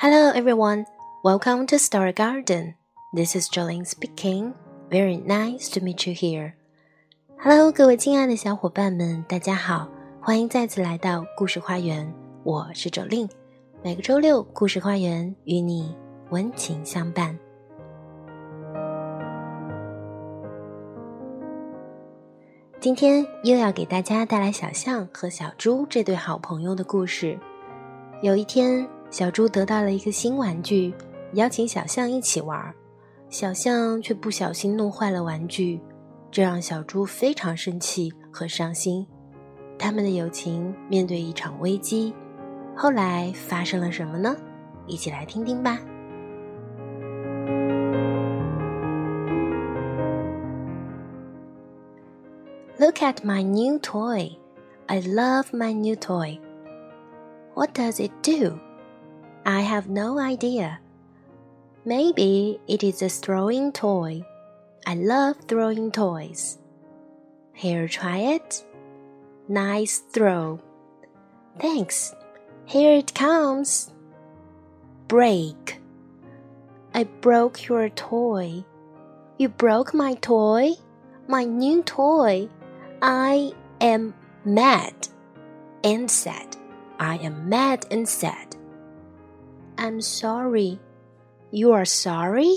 Hello everyone, welcome to Story Garden. This is Jolene speaking. Very nice to meet you here. Hello，各位亲爱的小伙伴们，大家好，欢迎再次来到故事花园。我是 Jolene，每个周六故事花园与你温情相伴。今天又要给大家带来小象和小猪这对好朋友的故事。有一天。小猪得到了一个新玩具，邀请小象一起玩，小象却不小心弄坏了玩具，这让小猪非常生气和伤心。他们的友情面对一场危机，后来发生了什么呢？一起来听听吧。Look at my new toy. I love my new toy. What does it do? I have no idea. Maybe it is a throwing toy. I love throwing toys. Here, try it. Nice throw. Thanks. Here it comes. Break. I broke your toy. You broke my toy? My new toy. I am mad and sad. I am mad and sad. I'm sorry. You are sorry?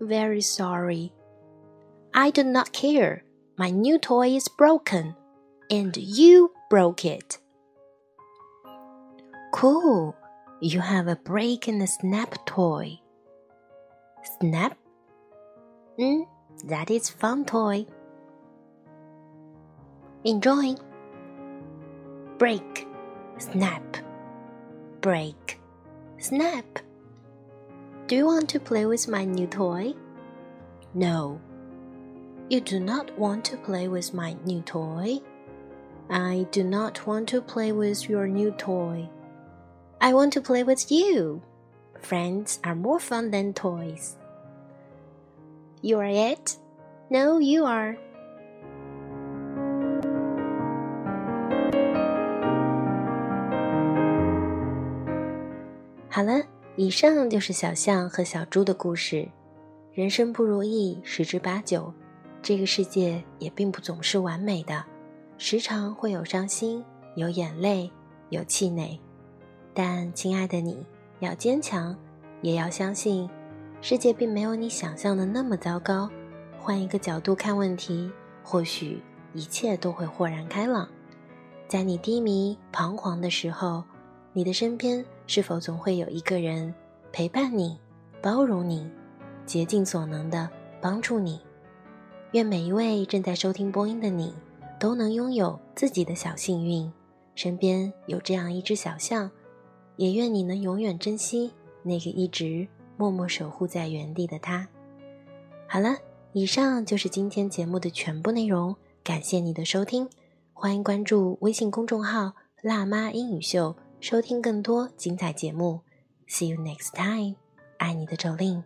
Very sorry. I do not care. My new toy is broken, and you broke it. Cool. You have a break in the snap toy. Snap? Mm, that is fun toy. Enjoy. Break, snap, break. Snap! Do you want to play with my new toy? No. You do not want to play with my new toy? I do not want to play with your new toy. I want to play with you. Friends are more fun than toys. You are it? No, you are. 好了，以上就是小象和小猪的故事。人生不如意十之八九，这个世界也并不总是完美的，时常会有伤心、有眼泪、有气馁。但亲爱的你，要坚强，也要相信，世界并没有你想象的那么糟糕。换一个角度看问题，或许一切都会豁然开朗。在你低迷、彷徨的时候。你的身边是否总会有一个人陪伴你、包容你、竭尽所能的帮助你？愿每一位正在收听播音的你，都能拥有自己的小幸运，身边有这样一只小象。也愿你能永远珍惜那个一直默默守护在原地的他。好了，以上就是今天节目的全部内容，感谢你的收听，欢迎关注微信公众号“辣妈英语秀”。收听更多精彩节目，See you next time，爱你的周令。